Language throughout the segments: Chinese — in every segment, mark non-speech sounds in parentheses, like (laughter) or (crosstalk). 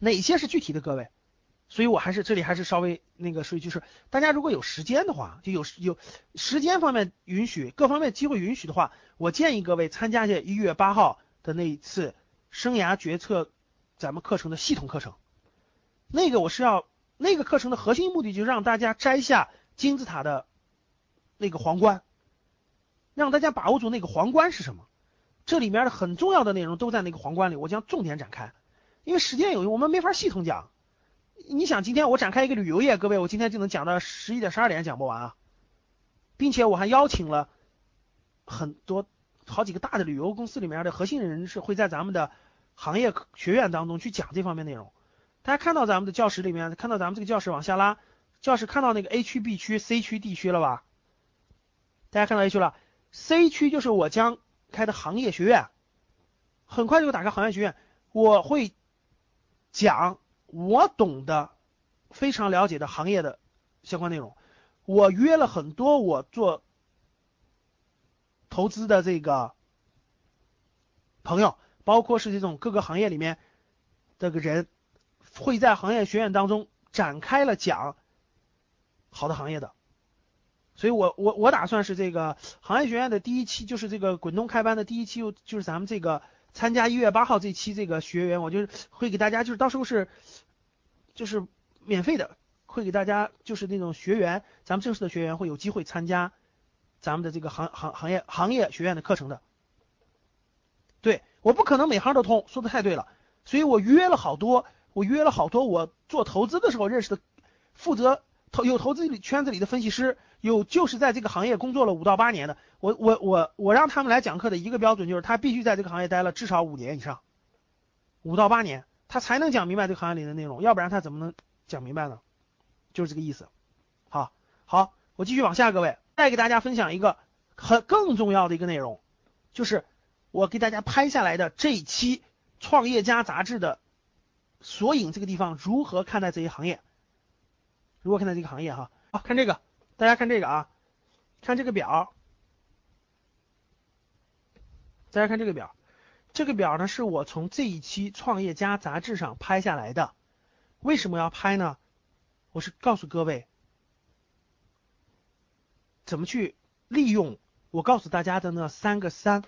哪些是具体的各位？所以我还是这里还是稍微那个说一句是，大家如果有时间的话，就有有时间方面允许，各方面机会允许的话，我建议各位参加一下一月八号的那一次生涯决策咱们课程的系统课程。那个我是要那个课程的核心目的就是让大家摘下金字塔的那个皇冠，让大家把握住那个皇冠是什么。这里面的很重要的内容都在那个皇冠里，我将重点展开。因为时间有限，我们没法系统讲。你想，今天我展开一个旅游业，各位，我今天就能讲到十一点、十二点讲不完啊，并且我还邀请了很多好几个大的旅游公司里面的核心人士，会在咱们的行业学院当中去讲这方面内容。大家看到咱们的教室里面，看到咱们这个教室往下拉，教室看到那个 A 区、B 区、C 区、D 区了吧？大家看到 A 区了，C 区就是我将开的行业学院，很快就打开行业学院，我会讲我懂的、非常了解的行业的相关内容。我约了很多我做投资的这个朋友，包括是这种各个行业里面这个人，会在行业学院当中展开了讲好的行业的。所以我我我打算是这个行业学院的第一期，就是这个滚动开班的第一期，就是咱们这个参加一月八号这期这个学员，我就会给大家，就是到时候是就是免费的，会给大家就是那种学员，咱们正式的学员会有机会参加咱们的这个行行行业行业学院的课程的。对，我不可能每行都通，说的太对了，所以我约了好多，我约了好多我做投资的时候认识的，负责投有投资里圈子里的分析师，有就是在这个行业工作了五到八年的，我我我我让他们来讲课的一个标准就是他必须在这个行业待了至少五年以上，五到八年，他才能讲明白这个行业里的内容，要不然他怎么能讲明白呢？就是这个意思。好，好，我继续往下，各位，再给大家分享一个很更重要的一个内容，就是我给大家拍下来的这一期《创业家》杂志的索引这个地方如何看待这一行业。如何看待这个行业哈？好看这个，大家看这个啊，看这个表，大家看这个表，这个表呢是我从这一期《创业家》杂志上拍下来的。为什么要拍呢？我是告诉各位怎么去利用我告诉大家的那三个三，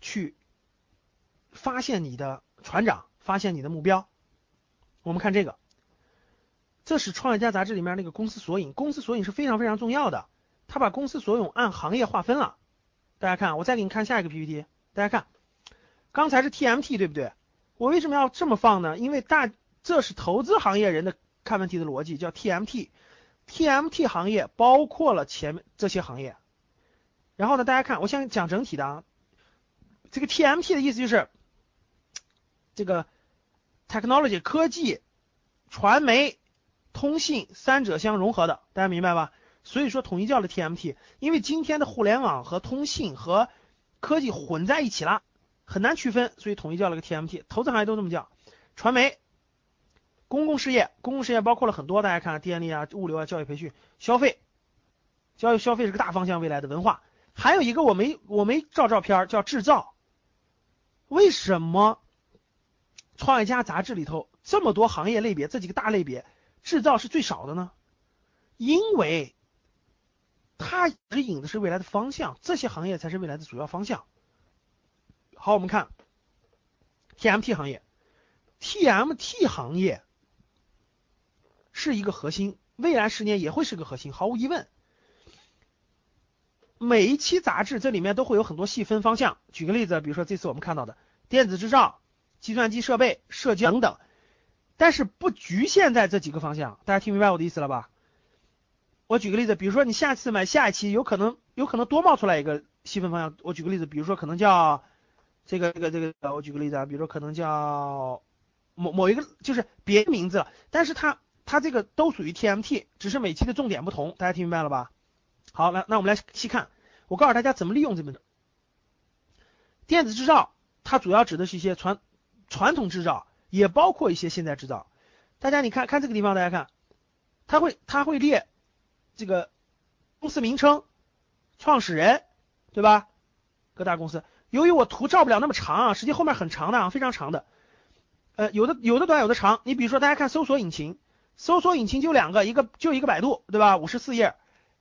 去发现你的船长，发现你的目标。我们看这个。这是《创业家》杂志里面那个公司索引，公司索引是非常非常重要的。他把公司索引按行业划分了。大家看，我再给你看下一个 PPT。大家看，刚才是 TMT 对不对？我为什么要这么放呢？因为大这是投资行业人的看问题的逻辑，叫 TMT。TMT 行业包括了前面这些行业。然后呢，大家看，我先讲整体的啊。这个 TMT 的意思就是这个 technology 科技、传媒。通信三者相融合的，大家明白吧？所以说统一叫了 TMT，因为今天的互联网和通信和科技混在一起了，很难区分，所以统一叫了个 TMT。投资行业都这么叫。传媒、公共事业，公共事业包括了很多，大家看电力啊、物流啊、教育培训、消费，教育消费是个大方向，未来的文化。还有一个我没我没照照片，叫制造。为什么创业家杂志里头这么多行业类别，这几个大类别？制造是最少的呢，因为它指引的是未来的方向，这些行业才是未来的主要方向。好，我们看 TMT 行业，TMT 行业是一个核心，未来十年也会是个核心，毫无疑问。每一期杂志这里面都会有很多细分方向，举个例子，比如说这次我们看到的电子制造、计算机设备、社交等等。但是不局限在这几个方向，大家听明白我的意思了吧？我举个例子，比如说你下次买下一期，有可能有可能多冒出来一个细分方向。我举个例子，比如说可能叫这个这个这个，我举个例子啊，比如说可能叫某某一个就是别名字了，但是它它这个都属于 TMT，只是每期的重点不同，大家听明白了吧？好，来那我们来细看，我告诉大家怎么利用这门电子制造，它主要指的是一些传传统制造，也包括一些现代制造。大家你看看这个地方，大家看，它会它会列这个公司名称、创始人，对吧？各大公司。由于我图照不了那么长啊，实际后面很长的啊，非常长的。呃，有的有的短，有的长。你比如说，大家看搜索引擎，搜索引擎就两个，一个就一个百度，对吧？五十四页。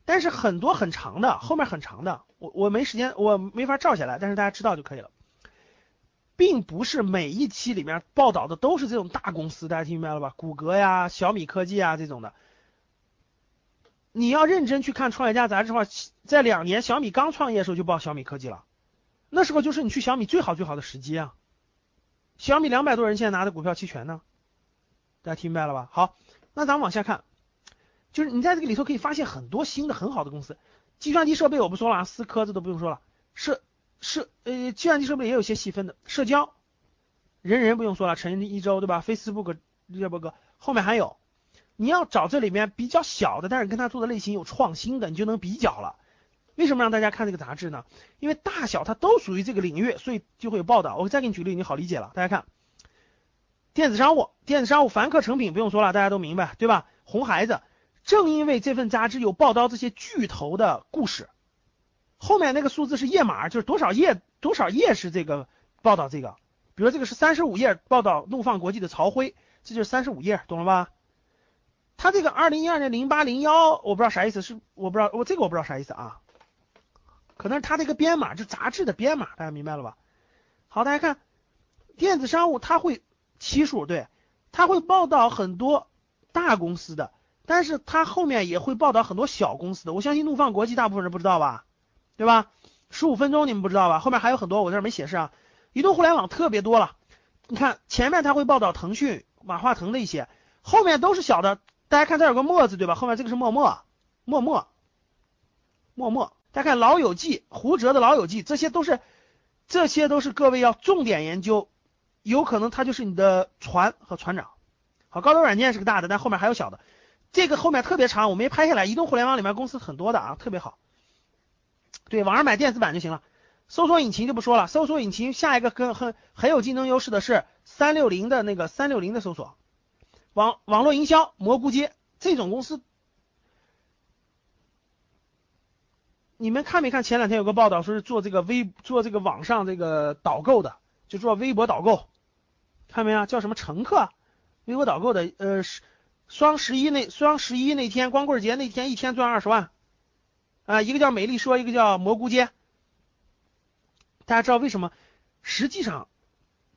但是很多很长的，后面很长的，我我没时间，我没法照下来，但是大家知道就可以了，并不是每一期里面报道的都是这种大公司，大家听明白了吧？谷歌呀、小米科技啊这种的，你要认真去看《创业家》杂志的话，在两年小米刚创业的时候就报小米科技了，那时候就是你去小米最好最好的时机啊，小米两百多人现在拿的股票期权呢，大家听明白了吧？好，那咱们往下看。就是你在这个里头可以发现很多新的很好的公司，计算机设备我不说了，思科这都不用说了，社社呃计算机设备也有些细分的，社交，人人不用说了，陈一周对吧？Facebook 热博哥后面还有，你要找这里面比较小的，但是跟他做的类型有创新的，你就能比较了。为什么让大家看这个杂志呢？因为大小它都属于这个领域，所以就会有报道。我再给你举例，你好理解了。大家看，电子商务，电子商务凡客诚品不用说了，大家都明白对吧？红孩子。正因为这份杂志有报道这些巨头的故事，后面那个数字是页码，就是多少页多少页是这个报道这个，比如这个是三十五页报道怒放国际的曹辉，这就是三十五页，懂了吧？他这个二零一二年零八零幺，我不知道啥意思，是我不知道我这个我不知道啥意思啊，可能是他这个编码，就杂志的编码，大家明白了吧？好，大家看电子商务，他会期数，对，他会报道很多大公司的。但是它后面也会报道很多小公司的，我相信怒放国际大部分人不知道吧，对吧？十五分钟你们不知道吧？后面还有很多，我这儿没显示啊。移动互联网特别多了，你看前面它会报道腾讯、马化腾的一些，后面都是小的。大家看这有个墨字对吧？后面这个是默默，默默，默默。大家看老友记，胡哲的老友记，这些都是，这些都是各位要重点研究，有可能他就是你的船和船长。好，高德软件是个大的，但后面还有小的。这个后面特别长，我没拍下来。移动互联网里面公司很多的啊，特别好。对，网上买电子版就行了。搜索引擎就不说了，搜索引擎下一个跟很很有竞争优势的是三六零的那个三六零的搜索。网网络营销蘑菇街这种公司，你们看没看？前两天有个报道说是做这个微做这个网上这个导购的，就做微博导购，看没有？叫什么乘客？微博导购的，呃是。双十一那双十一那天，光棍节那天，一天赚二十万，啊，一个叫美丽说，一个叫蘑菇街。大家知道为什么？实际上，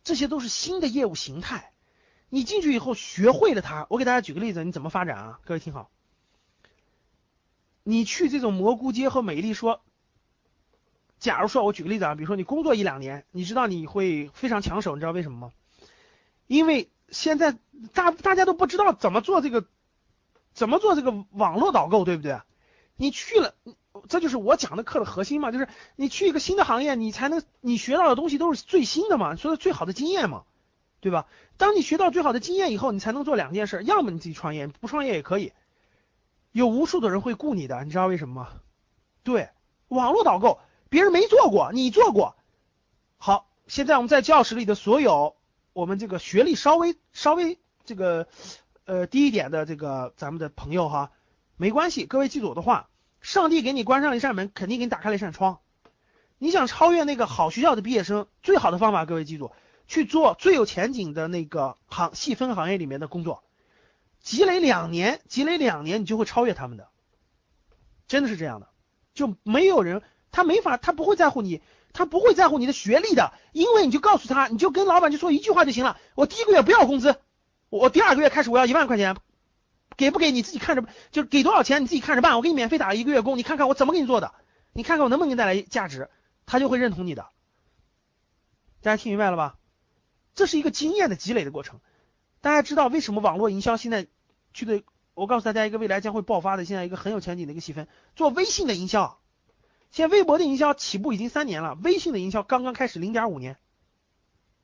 这些都是新的业务形态。你进去以后学会了它，我给大家举个例子，你怎么发展啊？各位听好，你去这种蘑菇街和美丽说，假如说我举个例子啊，比如说你工作一两年，你知道你会非常抢手，你知道为什么吗？因为现在大大家都不知道怎么做这个，怎么做这个网络导购，对不对？你去了，这就是我讲的课的核心嘛，就是你去一个新的行业，你才能你学到的东西都是最新的嘛，说的最好的经验嘛，对吧？当你学到最好的经验以后，你才能做两件事，要么你自己创业，不创业也可以，有无数的人会雇你的，你知道为什么吗？对，网络导购别人没做过，你做过。好，现在我们在教室里的所有。我们这个学历稍微稍微这个呃低一点的这个咱们的朋友哈，没关系，各位记住我的话，上帝给你关上了一扇门，肯定给你打开了一扇窗。你想超越那个好学校的毕业生，最好的方法，各位记住，去做最有前景的那个行细分行业里面的工作，积累两年，积累两年，你就会超越他们的，真的是这样的，就没有人他没法，他不会在乎你。他不会在乎你的学历的，因为你就告诉他，你就跟老板就说一句话就行了。我第一个月不要工资，我第二个月开始我要一万块钱，给不给你自己看着，就是给多少钱你自己看着办。我给你免费打一个月工，你看看我怎么给你做的，你看看我能不能给你带来价值，他就会认同你的。大家听明白了吧？这是一个经验的积累的过程。大家知道为什么网络营销现在去的？我告诉大家一个未来将会爆发的，现在一个很有前景的一个细分，做微信的营销。现在微博的营销起步已经三年了，微信的营销刚刚开始零点五年，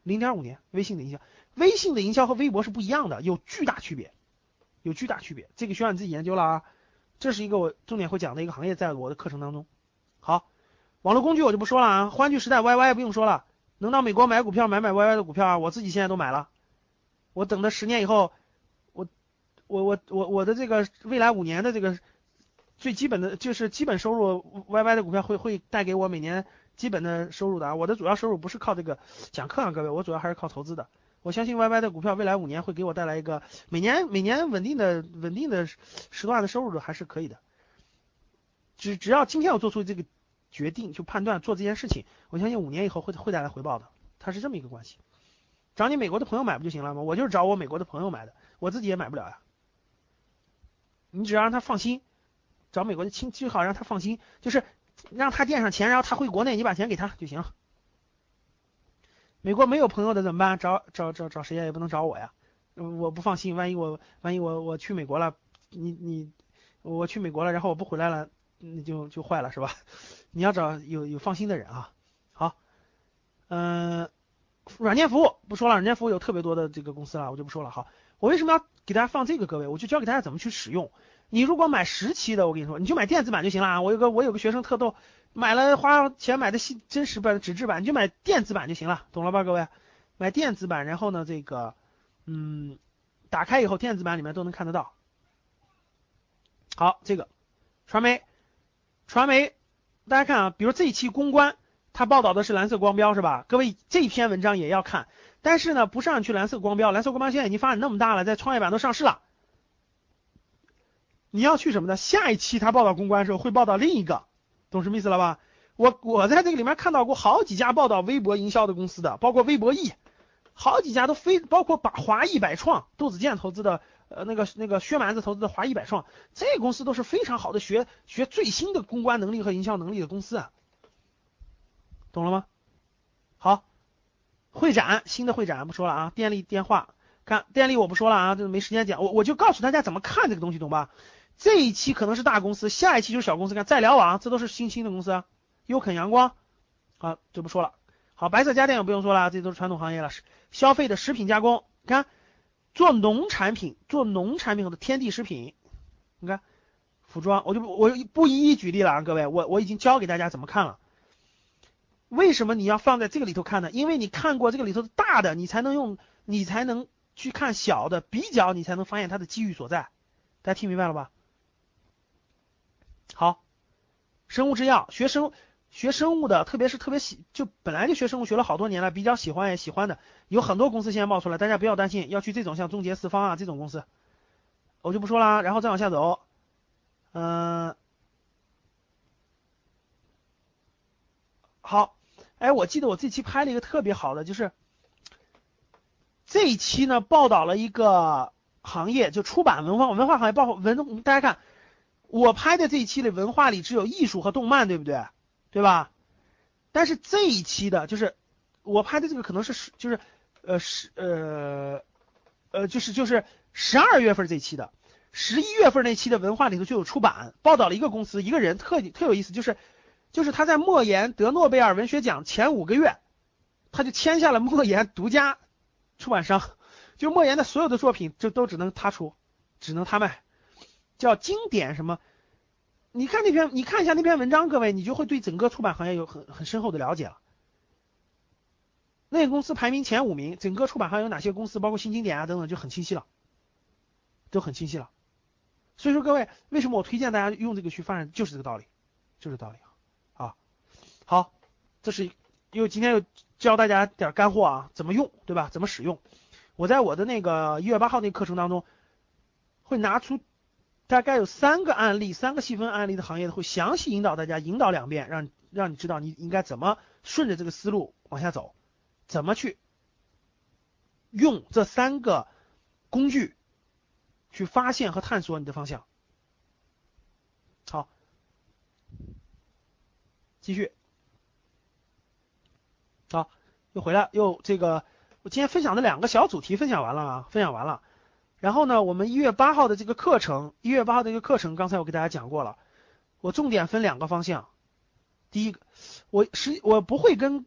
零点五年，微信的营销，微信的营销和微博是不一样的，有巨大区别，有巨大区别，这个需要你自己研究了啊。这是一个我重点会讲的一个行业，在我的课程当中。好，网络工具我就不说了啊，欢聚时代 YY 不用说了，能到美国买股票买买 YY 的股票啊，我自己现在都买了，我等了十年以后，我我我我我的这个未来五年的这个最基本的就是基本收入 YY 的股票会会带给我每年。基本的收入的啊，我的主要收入不是靠这个讲课啊，各位，我主要还是靠投资的。我相信 YY 的股票未来五年会给我带来一个每年每年稳定的稳定的十多万的收入的，还是可以的。只只要今天我做出这个决定，就判断做这件事情，我相信五年以后会会带来回报的。它是这么一个关系。找你美国的朋友买不就行了吗？我就是找我美国的朋友买的，我自己也买不了呀。你只要让他放心，找美国的亲最好让他放心，就是。让他垫上钱，然后他回国内，你把钱给他就行了。美国没有朋友的怎么办？找找找找谁呀？也不能找我呀，我不放心，万一我万一我我去美国了，你你我去美国了，然后我不回来了，那就就坏了是吧？(laughs) 你要找有有放心的人啊。好，嗯，软件服务不说了，软件服务有特别多的这个公司了，我就不说了。好，我为什么要给大家放这个？各位，我就教给大家怎么去使用。你如果买十期的，我跟你说，你就买电子版就行了啊！我有个我有个学生特逗，买了花钱买的新真实版纸质版，你就买电子版就行了，懂了吧，各位？买电子版，然后呢，这个，嗯，打开以后，电子版里面都能看得到。好，这个传媒，传媒，大家看啊，比如这一期公关，它报道的是蓝色光标是吧？各位这篇文章也要看，但是呢，不上去蓝色光标，蓝色光标现在已经发展那么大了，在创业板都上市了。你要去什么呢？下一期他报道公关的时候会报道另一个，懂什么意思了吧？我我在这个里面看到过好几家报道微博营销的公司的，包括微博易，好几家都非包括把华亿百创，杜子健投资的，呃那个那个薛蛮子投资的华亿百创，这公司都是非常好的学学最新的公关能力和营销能力的公司啊，懂了吗？好，会展新的会展不说了啊，电力电话，看电力我不说了啊，这没时间讲，我我就告诉大家怎么看这个东西，懂吧？这一期可能是大公司，下一期就是小公司。看再聊网，这都是新兴的公司啊。优肯阳光，好就不说了。好，白色家电也不用说了，这都是传统行业了。消费的食品加工，看做农产品，做农产品的天地食品，你看服装，我就不我不一一举例了啊，各位，我我已经教给大家怎么看了。为什么你要放在这个里头看呢？因为你看过这个里头的大的，你才能用，你才能去看小的，比较你才能发现它的机遇所在。大家听明白了吧？好，生物制药学生学生物的，特别是特别喜就本来就学生物学了好多年了，比较喜欢也喜欢的，有很多公司现在冒出来，大家不要担心，要去这种像中捷四方啊这种公司，我就不说了，然后再往下走，嗯，好，哎，我记得我这期拍了一个特别好的，就是这一期呢报道了一个行业，就出版文化文化行业报文，大家看。我拍的这一期的文化里只有艺术和动漫，对不对？对吧？但是这一期的，就是我拍的这个可能是，就是呃十呃呃就是就是十二月份这期的，十一月份那期的文化里头就有出版报道了一个公司一个人特特有意思，就是就是他在莫言得诺贝尔文学奖前五个月，他就签下了莫言独家出版商，就莫言的所有的作品就都只能他出，只能他卖。叫经典什么？你看那篇，你看一下那篇文章，各位，你就会对整个出版行业有很很深厚的了解了。那个公司排名前五名，整个出版行业有哪些公司，包括新经典啊等等，就很清晰了，都很清晰了。所以说，各位，为什么我推荐大家用这个去发展，就是这个道理，就是道理啊。好，这是因为今天又教大家点干货啊，怎么用，对吧？怎么使用？我在我的那个一月八号那课程当中会拿出。大概有三个案例，三个细分案例的行业会详细引导大家，引导两遍，让让你知道你应该怎么顺着这个思路往下走，怎么去用这三个工具去发现和探索你的方向。好，继续，好，又回来，又这个，我今天分享的两个小主题分享完了啊，分享完了。然后呢，我们一月八号的这个课程，一月八号的一个课程，刚才我给大家讲过了。我重点分两个方向。第一个，我实我不会跟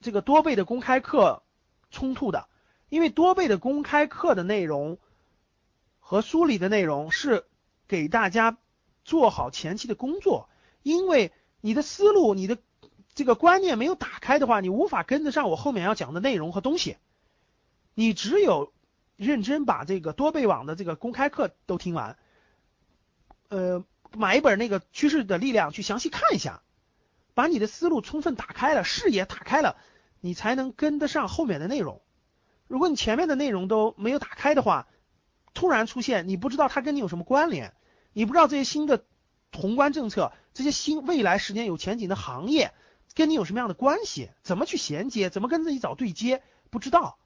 这个多倍的公开课冲突的，因为多倍的公开课的内容和梳理的内容是给大家做好前期的工作，因为你的思路、你的这个观念没有打开的话，你无法跟得上我后面要讲的内容和东西。你只有认真把这个多倍网的这个公开课都听完，呃，买一本那个趋势的力量去详细看一下，把你的思路充分打开了，视野打开了。你才能跟得上后面的内容。如果你前面的内容都没有打开的话，突然出现，你不知道它跟你有什么关联，你不知道这些新的宏观政策，这些新未来十年有前景的行业跟你有什么样的关系，怎么去衔接，怎么跟自己找对接，不知道。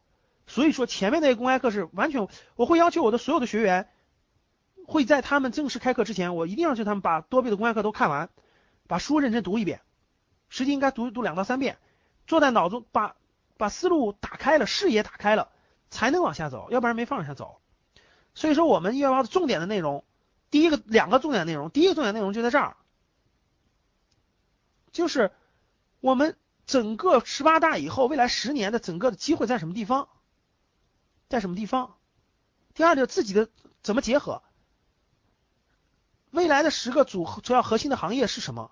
所以说前面那些公开课是完全，我会要求我的所有的学员会在他们正式开课之前，我一定要求他们把多倍的公开课都看完，把书认真读一遍，实际应该读读两到三遍。坐在脑中，把把思路打开了，视野打开了，才能往下走，要不然没法往下走。所以说，我们一幺八的重点的内容，第一个两个重点内容，第一个重点内容就在这儿，就是我们整个十八大以后，未来十年的整个的机会在什么地方，在什么地方？第二就自己的怎么结合，未来的十个主主要核心的行业是什么？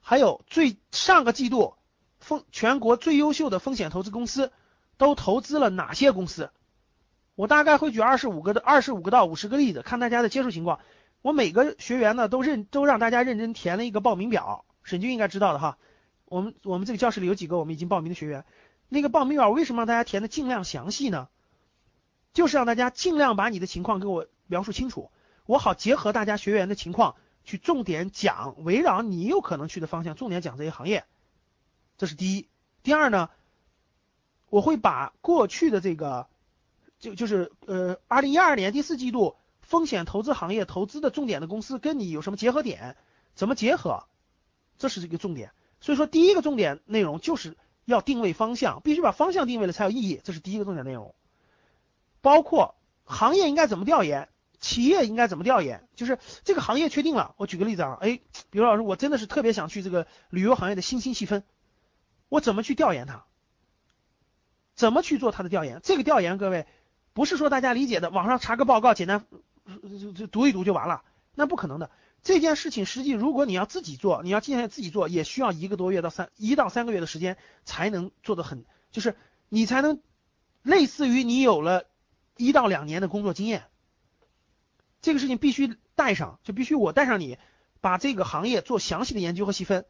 还有最上个季度。风全国最优秀的风险投资公司都投资了哪些公司？我大概会举二十五个的二十五个到五十个例子，看大家的接触情况。我每个学员呢都认都让大家认真填了一个报名表，沈军应该知道的哈。我们我们这个教室里有几个我们已经报名的学员，那个报名表为什么让大家填的尽量详细呢？就是让大家尽量把你的情况给我描述清楚，我好结合大家学员的情况去重点讲，围绕你有可能去的方向重点讲这些行业。这是第一，第二呢，我会把过去的这个，就就是呃，二零一二年第四季度风险投资行业投资的重点的公司跟你有什么结合点，怎么结合，这是这个重点。所以说第一个重点内容就是要定位方向，必须把方向定位了才有意义，这是第一个重点内容。包括行业应该怎么调研，企业应该怎么调研，就是这个行业确定了。我举个例子啊，哎，比如老师，我真的是特别想去这个旅游行业的新兴细分。我怎么去调研它？怎么去做它的调研？这个调研，各位不是说大家理解的，网上查个报告，简单就读一读就完了，那不可能的。这件事情实际，如果你要自己做，你要今天自己做，也需要一个多月到三一到三个月的时间才能做得很，就是你才能类似于你有了一到两年的工作经验。这个事情必须带上，就必须我带上你，把这个行业做详细的研究和细分。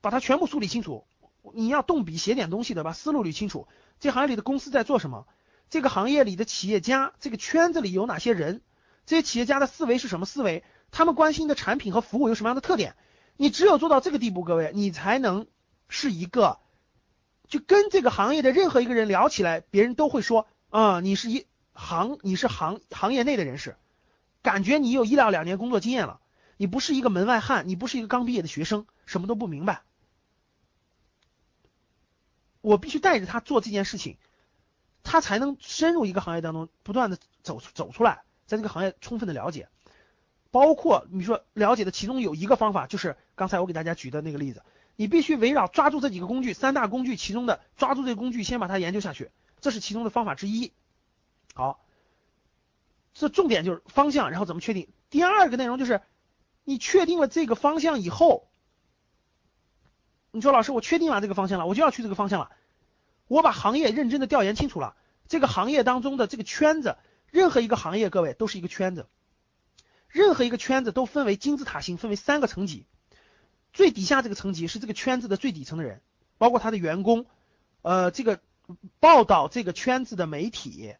把它全部梳理清楚，你要动笔写点东西的，把思路捋清楚。这行业里的公司在做什么？这个行业里的企业家，这个圈子里有哪些人？这些企业家的思维是什么思维？他们关心的产品和服务有什么样的特点？你只有做到这个地步，各位，你才能是一个，就跟这个行业的任何一个人聊起来，别人都会说啊，你是一行，你是行行业内的人士，感觉你有一到两年工作经验了，你不是一个门外汉，你不是一个刚毕业的学生，什么都不明白。我必须带着他做这件事情，他才能深入一个行业当中，不断的走走出来，在这个行业充分的了解，包括你说了解的其中有一个方法，就是刚才我给大家举的那个例子，你必须围绕抓住这几个工具，三大工具其中的抓住这个工具，先把它研究下去，这是其中的方法之一。好，这重点就是方向，然后怎么确定？第二个内容就是你确定了这个方向以后。你说老师，我确定了这个方向了，我就要去这个方向了。我把行业认真的调研清楚了，这个行业当中的这个圈子，任何一个行业，各位都是一个圈子，任何一个圈子都分为金字塔形，分为三个层级。最底下这个层级是这个圈子的最底层的人，包括他的员工，呃，这个报道这个圈子的媒体，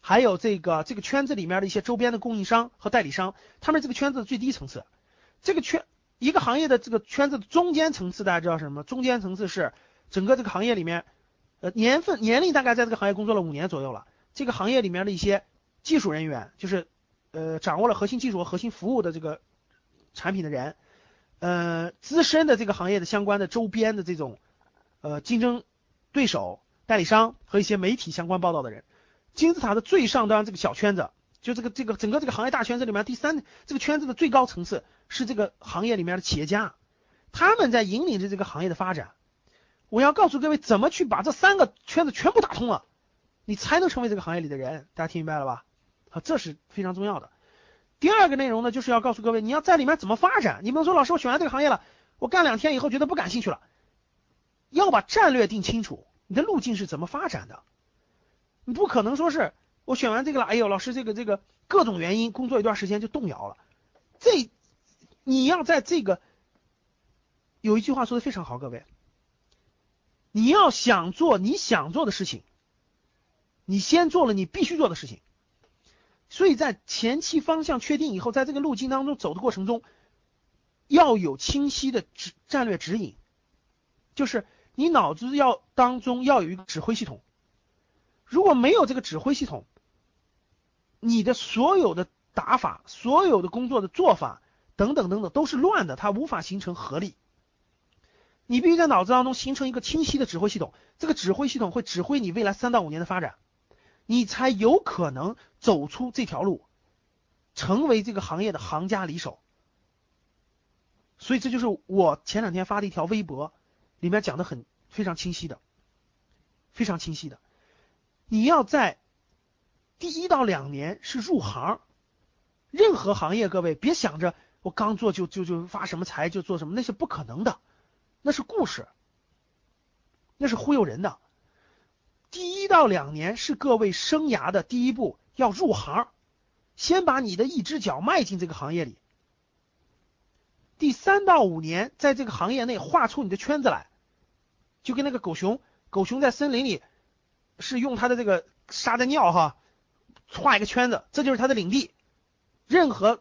还有这个这个圈子里面的一些周边的供应商和代理商，他们这个圈子的最低层次，这个圈。一个行业的这个圈子的中间层次，大家知道什么？中间层次是整个这个行业里面，呃，年份年龄大概在这个行业工作了五年左右了。这个行业里面的一些技术人员，就是呃掌握了核心技术和核心服务的这个产品的人，呃，资深的这个行业的相关的周边的这种呃竞争对手、代理商和一些媒体相关报道的人。金字塔的最上端这个小圈子。就这个这个整个这个行业大圈子里面，第三这个圈子的最高层次是这个行业里面的企业家，他们在引领着这个行业的发展。我要告诉各位怎么去把这三个圈子全部打通了，你才能成为这个行业里的人。大家听明白了吧？好，这是非常重要的。第二个内容呢，就是要告诉各位，你要在里面怎么发展。你不能说老师，我选完这个行业了，我干两天以后觉得不感兴趣了，要把战略定清楚，你的路径是怎么发展的。你不可能说是我选完这个了，哎呦，老师这个这个各种原因，工作一段时间就动摇了。这你要在这个有一句话说的非常好，各位，你要想做你想做的事情，你先做了你必须做的事情。所以在前期方向确定以后，在这个路径当中走的过程中，要有清晰的指战略指引，就是你脑子要当中要有一个指挥系统。如果没有这个指挥系统，你的所有的打法、所有的工作的做法等等等等都是乱的，它无法形成合力。你必须在脑子当中形成一个清晰的指挥系统，这个指挥系统会指挥你未来三到五年的发展。你才有可能走出这条路，成为这个行业的行家里手。所以这就是我前两天发的一条微博，里面讲的很非常清晰的，非常清晰的。你要在第一到两年是入行，任何行业，各位别想着我刚做就就就发什么财就做什么，那是不可能的，那是故事，那是忽悠人的。第一到两年是各位生涯的第一步，要入行，先把你的一只脚迈进这个行业里。第三到五年，在这个行业内画出你的圈子来，就跟那个狗熊，狗熊在森林里是用它的这个撒的尿哈，画一个圈子，这就是它的领地，任何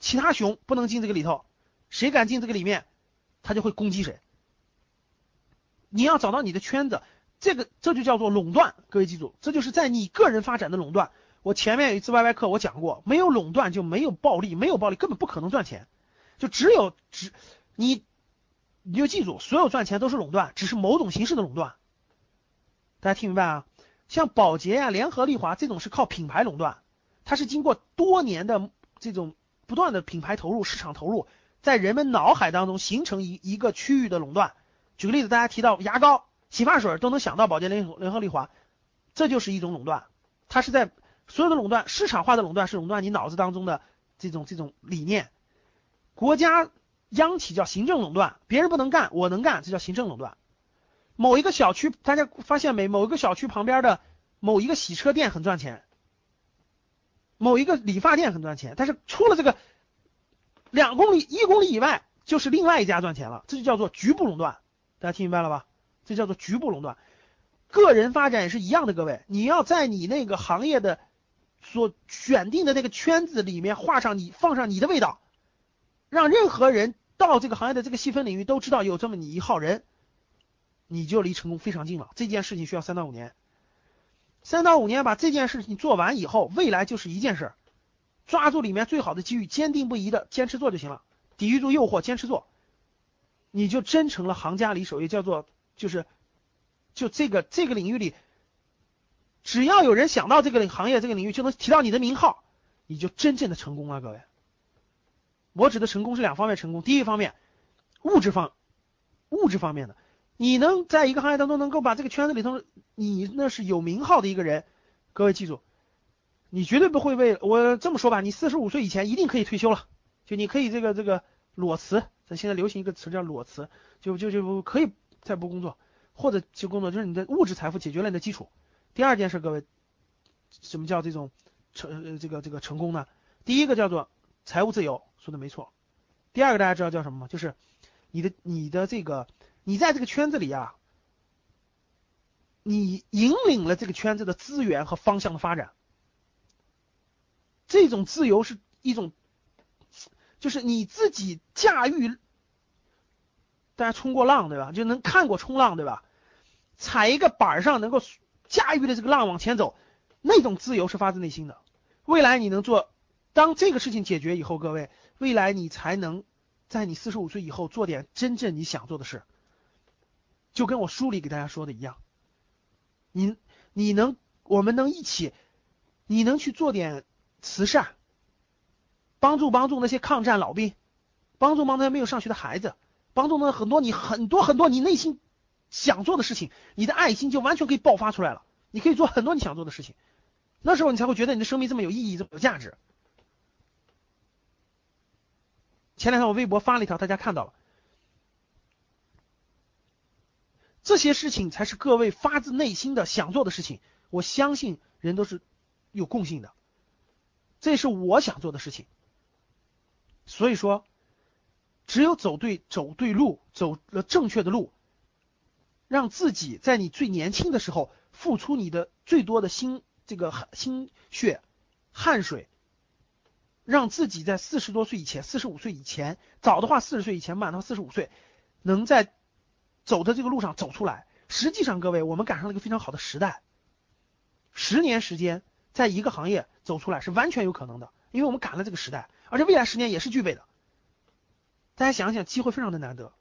其他熊不能进这个里头，谁敢进这个里面，它就会攻击谁。你要找到你的圈子。这个这就叫做垄断，各位记住，这就是在你个人发展的垄断。我前面有一次 Y Y 课我讲过，没有垄断就没有暴利，没有暴利根本不可能赚钱，就只有只你你就记住，所有赚钱都是垄断，只是某种形式的垄断。大家听明白啊？像宝洁呀、联合利华这种是靠品牌垄断，它是经过多年的这种不断的品牌投入、市场投入，在人们脑海当中形成一一个区域的垄断。举个例子，大家提到牙膏。洗发水都能想到宝洁联联合利华，这就是一种垄断。它是在所有的垄断市场化的垄断是垄断你脑子当中的这种这种理念。国家央企叫行政垄断，别人不能干，我能干，这叫行政垄断。某一个小区，大家发现没？某一个小区旁边的某一个洗车店很赚钱，某一个理发店很赚钱，但是出了这个两公里、一公里以外，就是另外一家赚钱了，这就叫做局部垄断。大家听明白了吧？这叫做局部垄断，个人发展也是一样的。各位，你要在你那个行业的所选定的那个圈子里面画上你放上你的味道，让任何人到这个行业的这个细分领域都知道有这么你一号人，你就离成功非常近了。这件事情需要三到五年，三到五年把这件事情做完以后，未来就是一件事，抓住里面最好的机遇，坚定不移的坚持做就行了，抵御住诱惑，坚持做，你就真成了行家里手，也叫做。就是，就这个这个领域里，只要有人想到这个行业这个领域，就能提到你的名号，你就真正的成功了，各位。我指的成功是两方面成功，第一方面，物质方，物质方面的，你能在一个行业当中能够把这个圈子里头，你那是有名号的一个人，各位记住，你绝对不会为我这么说吧，你四十五岁以前一定可以退休了，就你可以这个这个裸辞，咱现在流行一个词叫裸辞，就就就可以。再不工作，或者去工作，就是你的物质财富解决了你的基础。第二件事，各位，什么叫这种成这个这个成功呢？第一个叫做财务自由，说的没错。第二个大家知道叫什么吗？就是你的你的这个你在这个圈子里啊，你引领了这个圈子的资源和方向的发展。这种自由是一种，就是你自己驾驭。大家冲过浪对吧？就能看过冲浪对吧？踩一个板上能够驾驭的这个浪往前走，那种自由是发自内心的。未来你能做，当这个事情解决以后，各位，未来你才能在你四十五岁以后做点真正你想做的事。就跟我书里给大家说的一样，你你能，我们能一起，你能去做点慈善，帮助帮助那些抗战老兵，帮助帮助没有上学的孩子。帮助那很多你很多很多你内心想做的事情，你的爱心就完全可以爆发出来了，你可以做很多你想做的事情，那时候你才会觉得你的生命这么有意义，这么有价值。前两天我微博发了一条，大家看到了，这些事情才是各位发自内心的想做的事情。我相信人都是有共性的，这是我想做的事情。所以说，只有走对走对路，走了正确的路，让自己在你最年轻的时候付出你的最多的心这个心血汗水。让自己在四十多岁以前，四十五岁以前，早的话四十岁以前，慢的话四十五岁，能在走的这个路上走出来。实际上，各位，我们赶上了一个非常好的时代，十年时间在一个行业走出来是完全有可能的，因为我们赶了这个时代，而且未来十年也是具备的。大家想想，机会非常的难得，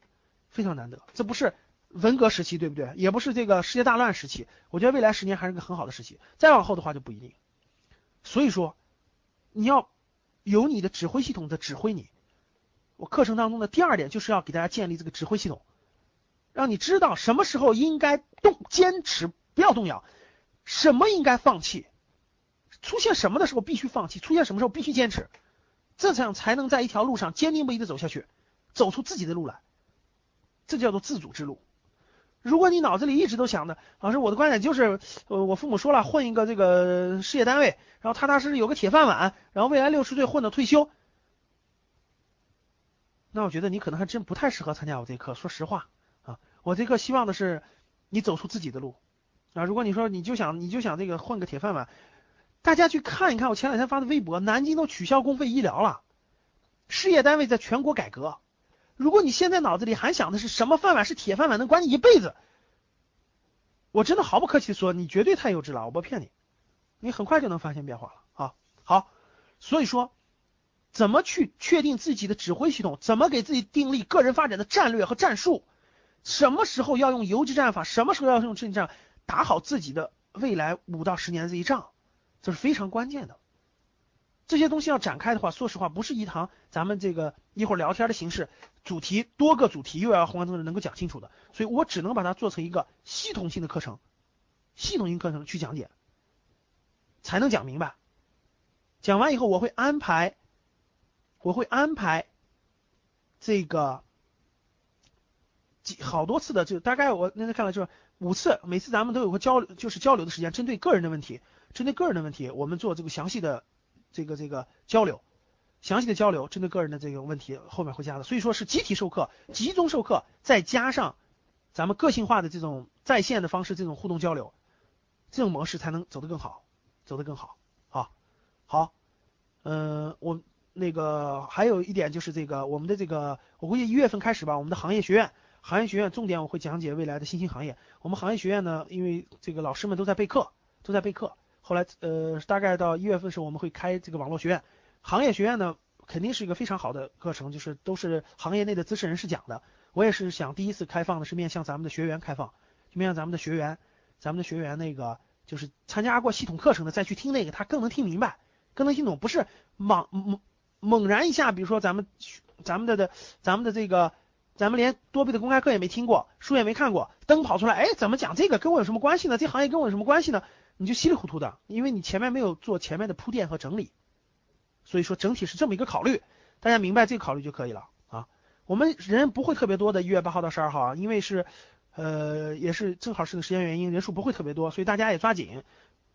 非常难得。这不是文革时期，对不对？也不是这个世界大乱时期。我觉得未来十年还是个很好的时期，再往后的话就不一定。所以说，你要。由你的指挥系统在指挥你。我课程当中的第二点就是要给大家建立这个指挥系统，让你知道什么时候应该动，坚持不要动摇，什么应该放弃，出现什么的时候必须放弃，出现什么时候必须坚持，这样才能在一条路上坚定不移的走下去，走出自己的路来。这叫做自主之路。如果你脑子里一直都想着，老师，我的观点就是，呃，我父母说了，混一个这个事业单位，然后踏踏实实有个铁饭碗，然后未来六十岁混到退休，那我觉得你可能还真不太适合参加我这课。说实话啊，我这课希望的是你走出自己的路啊。如果你说你就想你就想这个混个铁饭碗，大家去看一看我前两天发的微博，南京都取消公费医疗了，事业单位在全国改革。如果你现在脑子里还想的是什么饭碗是铁饭碗能管你一辈子，我真的毫不客气说，你绝对太幼稚了，我不骗你，你很快就能发现变化了啊。好，所以说，怎么去确定自己的指挥系统？怎么给自己定立个人发展的战略和战术？什么时候要用游击战法？什么时候要用阵地战？打好自己的未来五到十年这一仗，这是非常关键的。这些东西要展开的话，说实话，不是一堂咱们这个一会儿聊天的形式，主题多个主题又要宏观政治能够讲清楚的，所以我只能把它做成一个系统性的课程，系统性课程去讲解，才能讲明白。讲完以后，我会安排，我会安排这个几好多次的，就大概我那天看了就是五次，每次咱们都有个交流就是交流的时间，针对个人的问题，针对个人的问题，我们做这个详细的。这个这个交流，详细的交流，针对个人的这个问题后面会加的，所以说是集体授课、集中授课，再加上咱们个性化的这种在线的方式，这种互动交流，这种模式才能走得更好，走得更好啊。好，嗯，我那个还有一点就是这个我们的这个，我估计一月份开始吧，我们的行业学院，行业学院重点我会讲解未来的新兴行业。我们行业学院呢，因为这个老师们都在备课，都在备课。后来，呃，大概到一月份时候，我们会开这个网络学院，行业学院呢，肯定是一个非常好的课程，就是都是行业内的资深人士讲的。我也是想第一次开放的是面向咱们的学员开放，面向咱们的学员，咱们的学员那个就是参加过系统课程的再去听那个，他更能听明白，更能听懂，不是猛猛猛然一下，比如说咱们咱们的的咱们的这个，咱们连多倍的公开课也没听过，书也没看过，灯跑出来，哎，怎么讲这个跟我有什么关系呢？这行业跟我有什么关系呢？你就稀里糊涂的，因为你前面没有做前面的铺垫和整理，所以说整体是这么一个考虑，大家明白这个考虑就可以了啊。我们人不会特别多的，一月八号到十二号啊，因为是呃也是正好是个时间原因，人数不会特别多，所以大家也抓紧，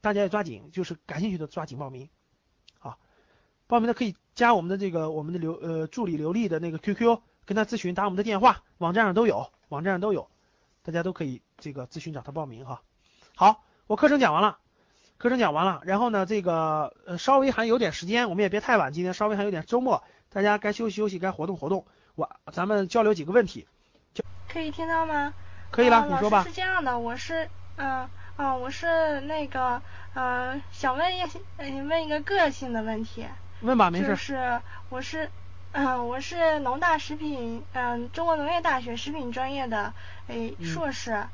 大家也抓紧，就是感兴趣的抓紧报名啊。报名的可以加我们的这个我们的刘呃助理刘丽的那个 QQ，跟他咨询，打我们的电话，网站上都有，网站上都有，大家都可以这个咨询找他报名哈。好。我课程讲完了，课程讲完了，然后呢，这个呃稍微还有点时间，我们也别太晚，今天稍微还有点周末，大家该休息休息，该活动活动，我咱们交流几个问题，就可以听到吗？可以了，你说吧。是这样的，我是嗯嗯，我是那个呃想问一问一个个性的问题。问吧，没事。就是我是嗯我是农大食品嗯中国农业大学食品专业的诶硕士，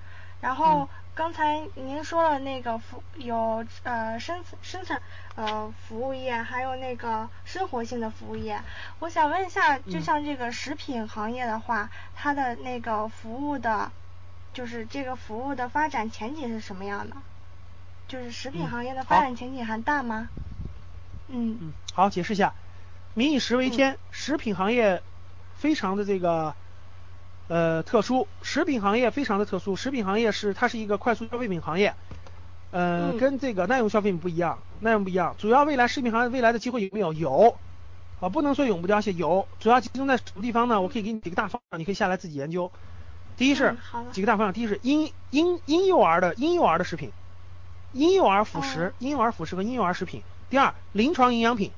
然后。刚才您说了那个服有呃生生产呃服务业，还有那个生活性的服务业，我想问一下，就像这个食品行业的话，它的那个服务的就是这个服务的发展前景是什么样的？就是食品嗯行业的发展前景还大吗？嗯嗯，好，解释一下，民以食为天，食品行业非常的这个呃特殊，食品行业非常的特殊，食品行业是它是一个快速消费品行业，呃，嗯。跟这个耐用消费品不一样，耐用不一样，主要未来食品行业未来的机会有没有？有，啊，不能说永不凋谢，有，主要集中在什么地方呢？我可以给你几个大方向，你可以下来自己研究。第一是嗯几个大方向，第一是婴婴婴幼儿的婴幼儿的食品，婴幼儿辅食哦、婴幼儿辅食和婴幼儿食品。第二，临床营养品，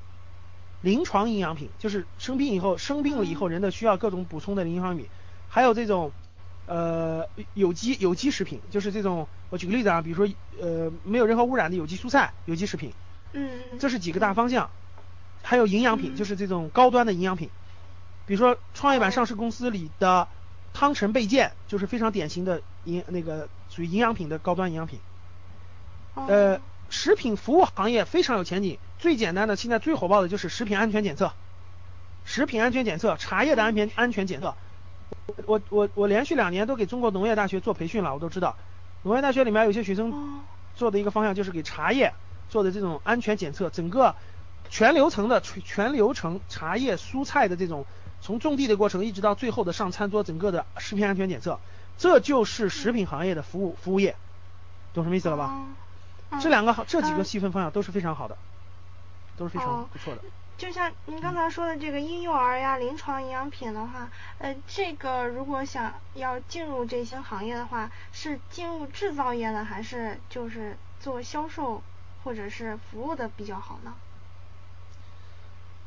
临床营养品就是生病以后生病了以后人的需要各种补充的营养品，还有这种呃有机有机食品，就是这种我举个例子啊，比如说呃没有任何污染的有机蔬菜、有机食品，嗯嗯。这是几个大方向。还有营养品，嗯就是这种高端的营养品，比如说创业板哦上市公司里的汤臣倍健，就是非常典型的营那个属于营养品的高端营养品。哦呃，食品服务行业非常有前景。最简单的，现在最火爆的就是食品安全检测，食品安全检测，茶叶的安全安全检测。我我我连续两年都给中国农业大学做培训了，我都知道。农业大学里面有些学生哦做的一个方向就是给茶叶做的这种安全检测，整个全流程的全全流程茶叶蔬菜的这种从种地的过程一直到最后的上餐桌，整个的食品安全检测，这就是食品行业的服务服务业，懂什么意思了吧？这两个好，这几个嗯细分方向都是非常好的，都是非常哦不错的。就像您刚才说的这个婴幼儿呀、临床营养品的话，呃，这个如果想要进入这些行业的话，是进入制造业呢，还是就是做销售或者是服务的比较好呢？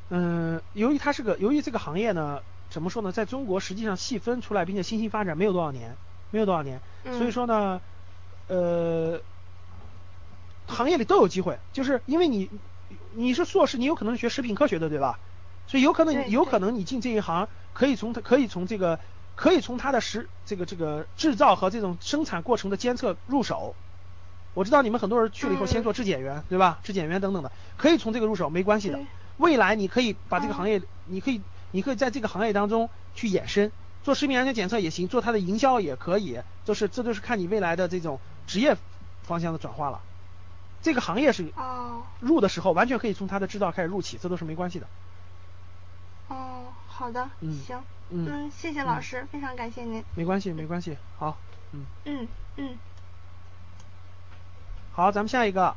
嗯，由于它是个，由于这个行业呢，怎么说呢，在中国实际上细分出来并且新兴发展没有多少年，没有多少年，嗯所以说呢，呃，行业里都有机会，就是因为你你是硕士，你有可能是学食品科学的，对吧？所以有可能有可能你进这一行，可以从它可以从这个可以从它的食这个这个制造和这种生产过程的监测入手。我知道你们很多人去了以后嗯先做质检员，对吧？质检员等等的，可以从这个入手，没关系的。未来你可以把这个嗯行业，你可以你可以在这个行业当中去衍生，做食品安全检测也行，做它的营销也可以，就是这就是看你未来的这种职业方向的转化了。这个行业是哦入的时候完全可以从它的制造开始入起，这都是没关系的。哦，好的，嗯行，嗯谢谢老师，非常感谢您。没关系，没关系。好，嗯，嗯嗯，好，咱们下一个。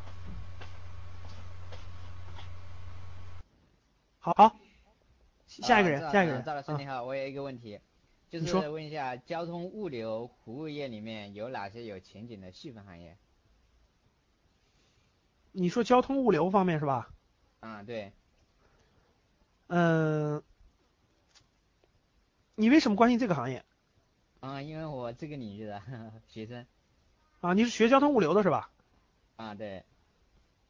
好，好，下一个人，呃下一个人。赵老师嗯你好，我有一个问题，就是问一下，交通物流服务业里面有哪些有前景的细分行业？你说交通物流方面是吧？啊，对，嗯，你为什么关心这个行业啊，因为我这个领域的 (laughs) 学生，啊？你是学交通物流的是吧？啊，对，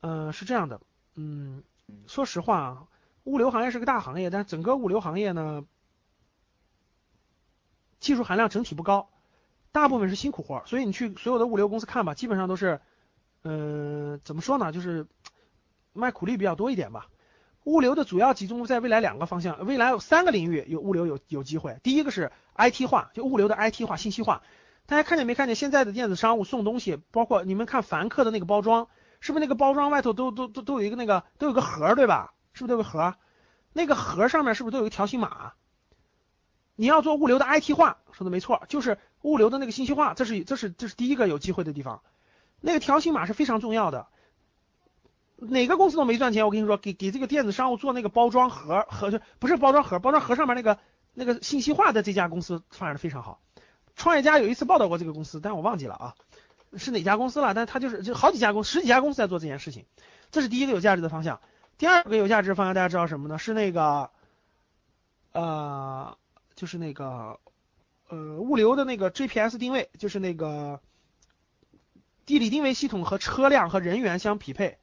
嗯，是这样的，嗯嗯，说实话啊，物流行业是个大行业，但整个物流行业呢，技术含量整体不高，大部分是辛苦活儿，所以你去所有的物流公司看吧，基本上都是，嗯、怎么说呢，就是卖苦力比较多一点吧。物流的主要集中在未来两个方向，未来有三个领域有物流有有机会。第一个是 IT 化，就物流的 IT 化、信息化。大家看见没看见现在的电子商务送东西，包括你们看凡客的那个包装，是不是那个包装外头都都都都有一个那个都有个盒对吧？是不是都有个盒？那个盒上面是不是都有个条形码？你要做物流的 IT 化，说的没错，就是物流的那个信息化，这是这是这是第一个有机会的地方。那个条形码是非常重要的，哪个公司都没赚钱。我跟你说，给给这个电子商务做那个包装盒盒就不是包装盒，包装盒上面那个那个信息化的这家公司发展的非常好。创业家有一次报道过这个公司，但我忘记了啊，是哪家公司了？但他就是就好几家公司十几家公司在做这件事情，这是第一个有价值的方向。第二个有价值的方向大家知道什么呢？是那个呃，就是那个呃物流的那个 GPS 定位，就是那个地理定位系统和车辆和人员相匹配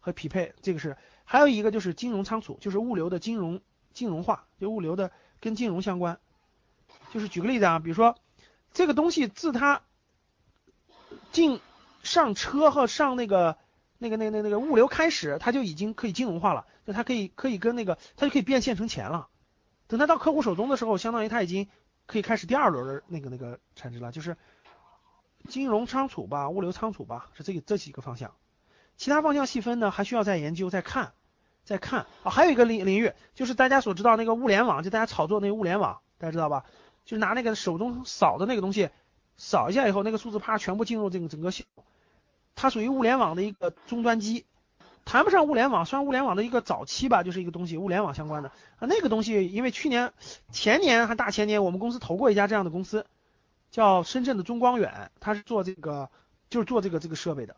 和匹配，这个是。还有一个就是金融仓储，就是物流的金融金融化，就物流的跟金融相关。就是举个例子啊，比如说这个东西自它进上车和上那个那个那个那个那个物流开始，它就已经可以金融化了，就它可以可以跟那个它就可以变现成钱了。等它到客户手中的时候，相当于它已经可以开始第二轮的那个那个产值了，就是金融仓储吧，物流仓储吧，是这这几个方向。其他方向细分呢，还需要再研究、再看、再看啊。还有一个领领域，就是大家所知道那个物联网，就大家炒作那个物联网，大家知道吧？就是拿那个手中扫的那个东西，扫一下以后，那个数字啪全部进入这个整个系统，它属于物联网的一个终端机，谈不上物联网，算物联网的一个早期吧，就是一个东西，物联网相关的啊。那个东西，因为去年、前年还大前年，我们公司投过一家这样的公司，叫深圳的中光远，他是做这个，就是做这个这个设备的。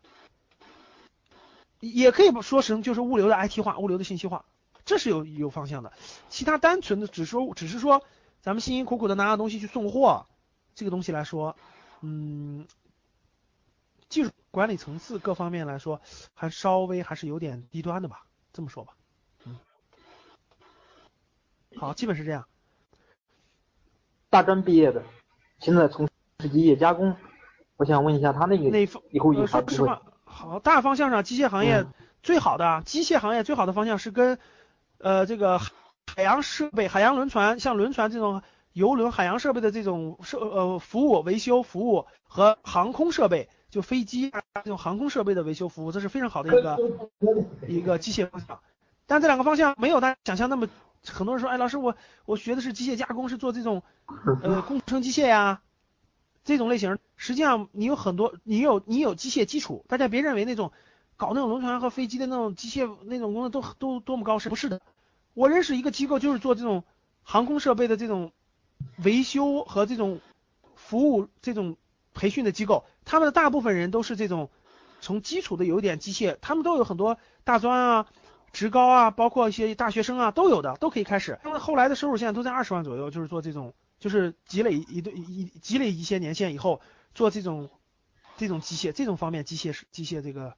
也可以说成就是物流的 IT 化，物流的信息化，这是有有方向的。其他单纯的只说只是说咱们辛辛苦苦的拿个东西去送货，这个东西来说，嗯，技术管理层次各方面来说，还稍微还是有点低端的吧，这么说吧。嗯，好，基本是这样。大专毕业的，现在从事机械加工，我想问一下他那个那方以后有呃啥机会？说实话，好，大方向上，机械行业嗯最好的、机械行业最好的方向是跟呃这个海洋设备、海洋轮船，像轮船这种游轮、海洋设备的这种设呃服务维修服务和航空设备，就飞机啊这种航空设备的维修服务，这是非常好的一个一个机械方向。但这两个方向没有大家想象那么，很多人说，哎，老师我我学的是机械加工，是做这种呃工程机械呀、这种类型，实际上你有很多，你有你有机械基础，大家别认为那种搞那种轮船和飞机的那种机械那种工作都都多么高深，不是的。我认识一个机构，就是做这种航空设备的这种维修和这种服务这种培训的机构，他们的大部分人都是这种从基础的有一点机械，他们都有很多大专啊、职高啊，包括一些大学生啊都有的，都可以开始。他们后来的收入现在都在二十万左右，就是做这种，就是积累一对一积累一些年限以后，做这种这种机械这种方面机械是机械这个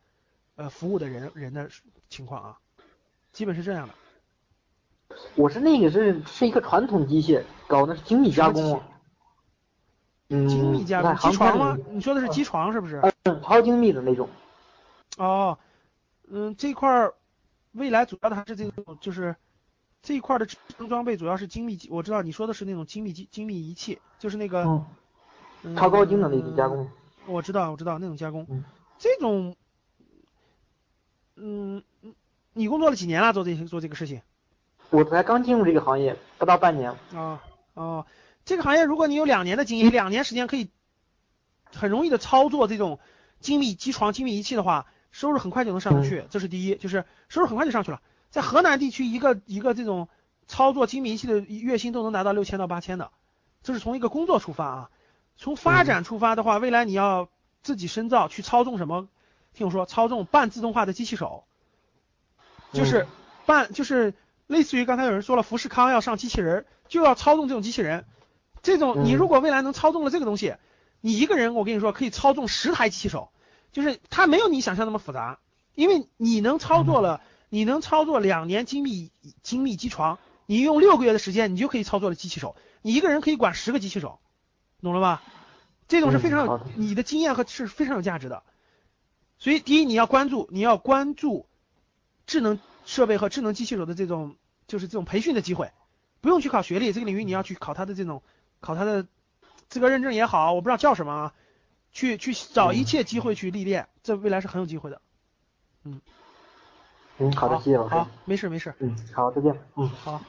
呃服务的人人的情况啊，基本是这样的。我是那个是是一个传统机械，搞的是精密加工。嗯，精密加工，机床？吗你说的是机床是不是？嗯，超精密的那种。哦，嗯，这块儿未来主要的还是这种，就是这一块的智能装备主要是精密机，我知道你说的是那种精密机、精密仪器，就是那个、嗯，嗯超高精的那种加工。我知道，我知道那种加工，嗯这种，嗯，你工作了几年了？做这些做这个事情？我才刚进入这个行业，不到半年。啊哦，这个行业如果你有两年的经验，两年时间可以很容易的操作这种精密机床、精密仪器的话，收入很快就能上得去。这是第一，就是收入很快就上去了。在河南地区，一个一个这种操作精密仪器的月薪都能达到六千到八千的，这是从一个工作出发啊。从发展出发的话，未来你要自己深造去操纵什么？听我说，操纵半自动化的机器手，就是嗯半就是类似于刚才有人说了，富士康要上机器人儿，就要操纵这种机器人。这种你嗯如果未来能操纵了这个东西，你一个人我跟你说可以操纵十台机器手，就是它没有你想象那么复杂，因为你能操作了，你能操作两年精密精密机床，你用六个月的时间，你就可以操作了机器手，你一个人可以管十个机器手，懂了吧？这种是非常有、你的经验和是非常有价值的。所以第一你要关注，你要关注智能设备和智能机器手的这种就是这种培训的机会，不用去考学历，这个领域你要去考它的这种考它的资格认证也好，我不知道叫什么啊，去去找一切机会去历练，这未来是很有机会的。嗯，嗯好的，谢谢老师好。，没事没事，嗯，好，再见。嗯。好，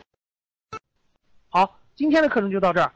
好，今天的课程就到这儿。